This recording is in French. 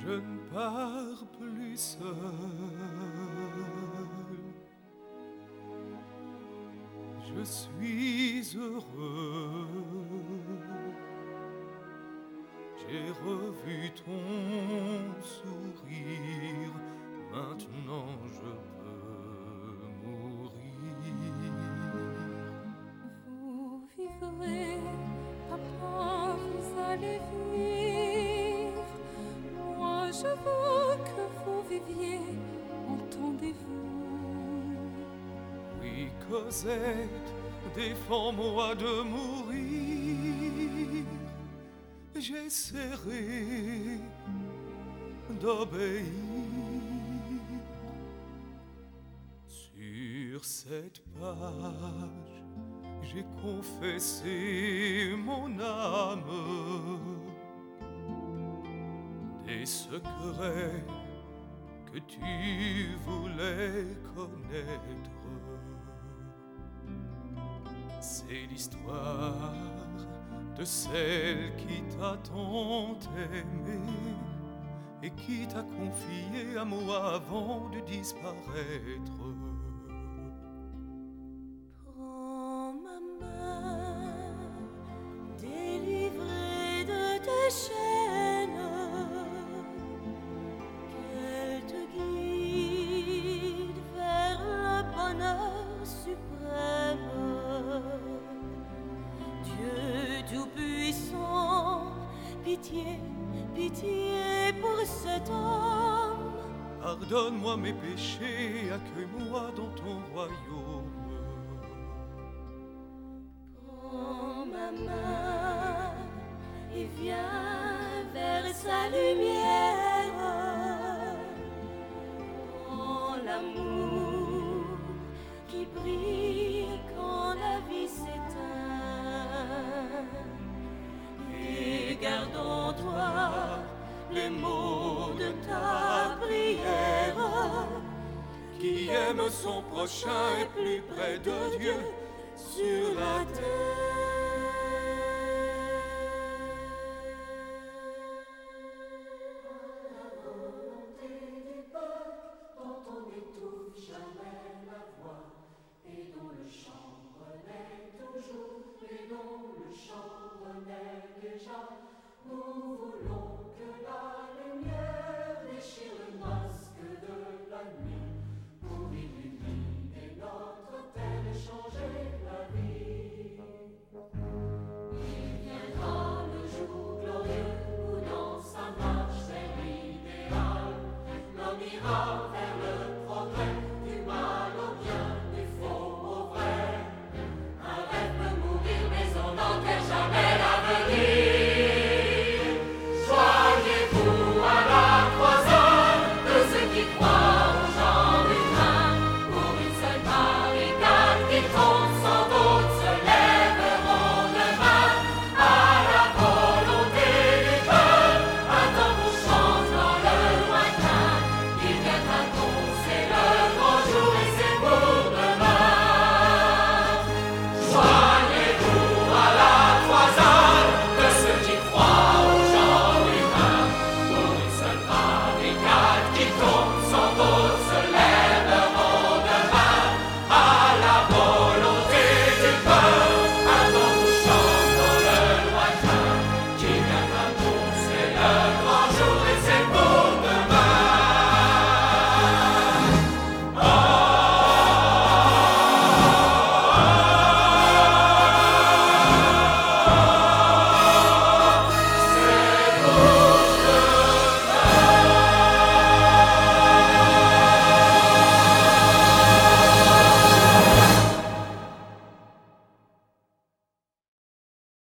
je ne pars plus seul. Je suis heureux. J'ai revu ton sourire, maintenant je peux mourir. Vous vivrez, papa, vous allez vivre. Entendez-vous Oui, Cosette, défends-moi de mourir. J'essaierai d'obéir. Sur cette page, j'ai confessé mon âme des secrets que tu voulais connaître. C'est l'histoire de celle qui t'a tant aimé et qui t'a confié à moi avant de disparaître. Pardonne-moi mes péchés, accueille-moi dans ton royaume. Prends ma main et viens vers sa lumière. Prends l'amour qui brille quand la vie s'éteint. Et garde en toi les mots de aime son prochain est plus près de Dieu sur la dont of the